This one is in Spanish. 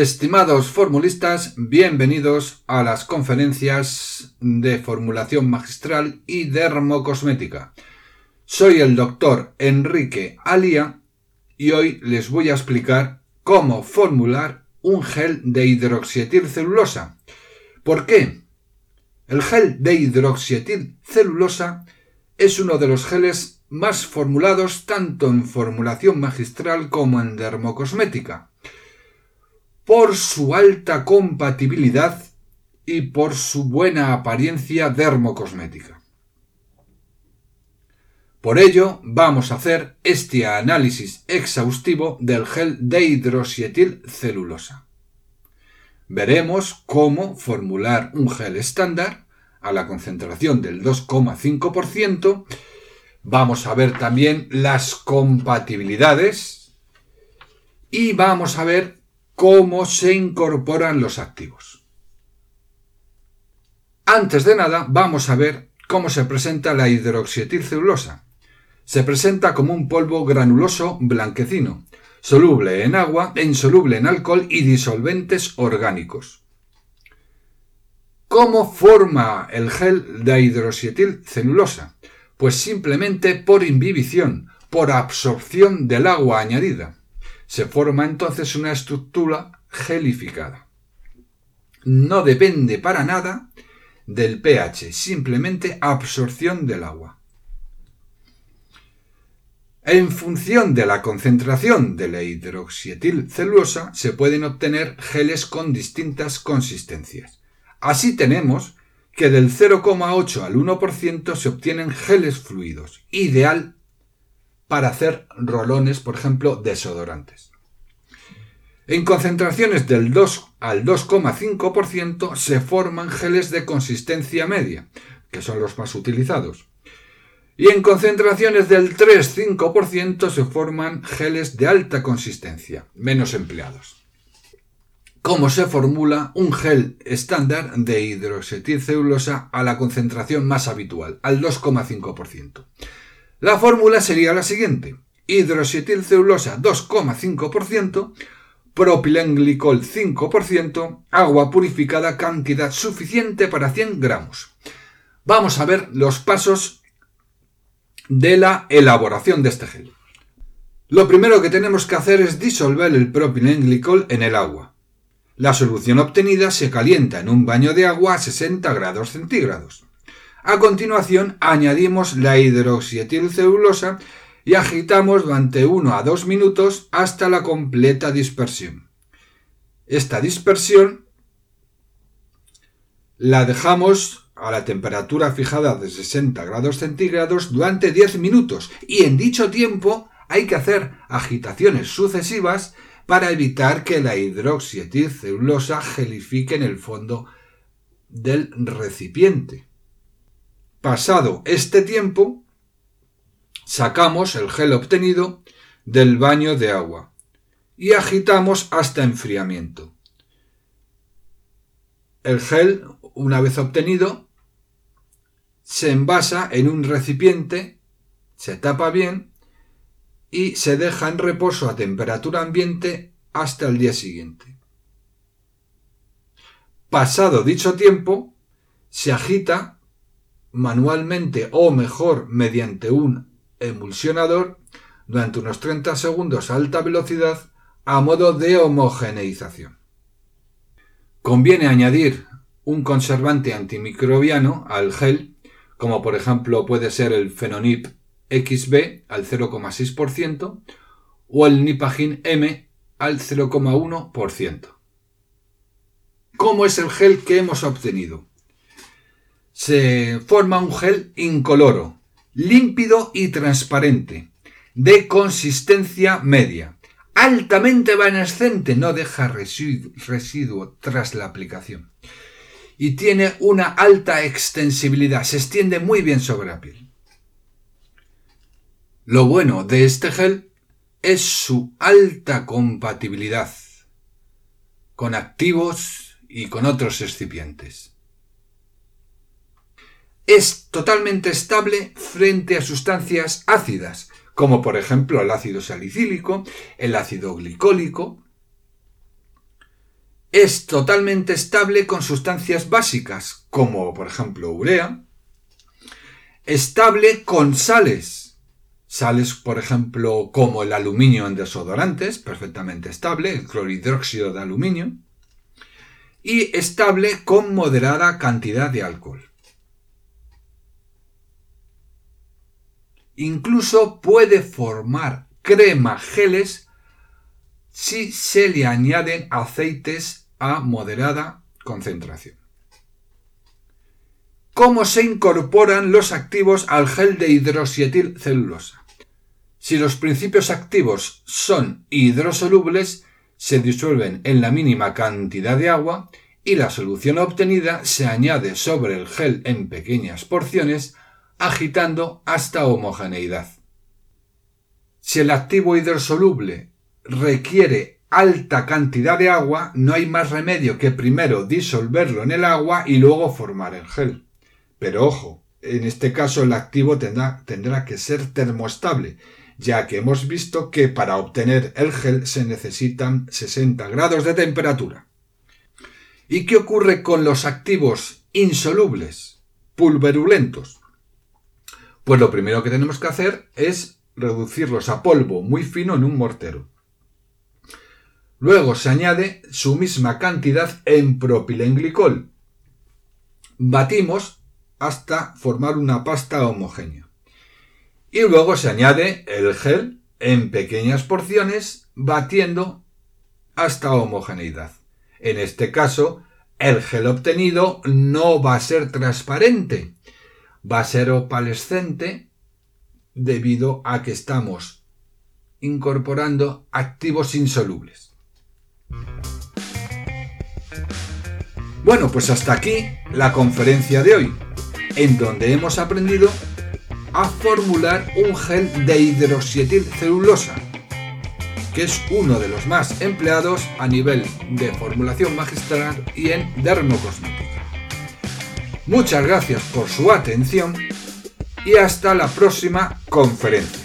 Estimados formulistas, bienvenidos a las conferencias de formulación magistral y dermocosmética. Soy el doctor Enrique Alía y hoy les voy a explicar cómo formular un gel de hidroxietilcelulosa. ¿Por qué? El gel de hidroxietilcelulosa es uno de los geles más formulados tanto en formulación magistral como en dermocosmética por su alta compatibilidad y por su buena apariencia dermocosmética. Por ello, vamos a hacer este análisis exhaustivo del gel de celulosa. Veremos cómo formular un gel estándar a la concentración del 2,5%. Vamos a ver también las compatibilidades y vamos a ver cómo se incorporan los activos. Antes de nada, vamos a ver cómo se presenta la hidroxietilcelulosa. Se presenta como un polvo granuloso blanquecino, soluble en agua, insoluble en alcohol y disolventes orgánicos. ¿Cómo forma el gel de hidroxietilcelulosa? Pues simplemente por imbibición, por absorción del agua añadida. Se forma entonces una estructura gelificada. No depende para nada del pH, simplemente absorción del agua. En función de la concentración de la hidroxietilcelulosa se pueden obtener geles con distintas consistencias. Así tenemos que del 0,8 al 1% se obtienen geles fluidos, ideal para hacer rolones, por ejemplo, desodorantes. En concentraciones del 2 al 2,5% se forman geles de consistencia media, que son los más utilizados. Y en concentraciones del 3-5% se forman geles de alta consistencia, menos empleados. ¿Cómo se formula un gel estándar de hidroxetilcelulosa a la concentración más habitual, al 2,5%? La fórmula sería la siguiente. Hidroxetilcelulosa 2,5%, propilenglicol 5%, agua purificada cantidad suficiente para 100 gramos. Vamos a ver los pasos de la elaboración de este gel. Lo primero que tenemos que hacer es disolver el propilenglicol en el agua. La solución obtenida se calienta en un baño de agua a 60 grados centígrados. A continuación añadimos la hidroxietilcelulosa y agitamos durante 1 a 2 minutos hasta la completa dispersión. Esta dispersión la dejamos a la temperatura fijada de 60 grados centígrados durante 10 minutos y en dicho tiempo hay que hacer agitaciones sucesivas para evitar que la hidroxietilcelulosa gelifique en el fondo del recipiente. Pasado este tiempo, sacamos el gel obtenido del baño de agua y agitamos hasta enfriamiento. El gel, una vez obtenido, se envasa en un recipiente, se tapa bien y se deja en reposo a temperatura ambiente hasta el día siguiente. Pasado dicho tiempo, se agita manualmente o mejor mediante un emulsionador durante unos 30 segundos a alta velocidad a modo de homogeneización. Conviene añadir un conservante antimicrobiano al gel, como por ejemplo puede ser el Fenonip XB al 0,6% o el Nipagin M al 0,1%. ¿Cómo es el gel que hemos obtenido? Se forma un gel incoloro, límpido y transparente, de consistencia media, altamente evanescente, no deja residuo, tras la aplicación. Y tiene una alta extensibilidad, se extiende muy bien sobre la piel. Lo bueno de este gel es su alta compatibilidad con activos y con otros excipientes es totalmente estable frente a sustancias ácidas, como por ejemplo el ácido salicílico, el ácido glicólico. Es totalmente estable con sustancias básicas, como por ejemplo urea. Estable con sales. Sales, por ejemplo, como el aluminio en desodorantes, perfectamente estable, el clorhidróxido de aluminio. Y estable con moderada cantidad de alcohol. Incluso puede formar crema geles si se le añaden aceites a moderada concentración. ¿Cómo se incorporan los activos al gel de hidroxietilcelulosa? Si los principios activos son hidrosolubles, se disuelven en la mínima cantidad de agua y la solución obtenida se añade sobre el gel en pequeñas porciones agitando hasta homogeneidad. Si el activo hidrosoluble requiere alta cantidad de agua, no hay más remedio que primero disolverlo en el agua y luego formar el gel. Pero ojo, en este caso el activo tendrá, que ser termoestable, ya que hemos visto que para obtener el gel se necesitan 60 grados de temperatura. ¿Y qué ocurre con los activos insolubles, pulverulentos? Pues lo primero que tenemos que hacer es reducirlos a polvo muy fino en un mortero. Luego se añade su misma cantidad en propilenglicol. Batimos hasta formar una pasta homogénea. Y luego se añade el gel en pequeñas porciones batiendo hasta homogeneidad. En este caso, el gel obtenido no va a ser transparente, va a ser opalescente debido a que estamos incorporando activos insolubles. Bueno, pues hasta aquí la conferencia de hoy, en donde hemos aprendido a formular un gel de hidroxietilcelulosa, que es uno de los más empleados a nivel de formulación magistral y en dermocosmética. Muchas gracias por su atención y hasta la próxima conferencia.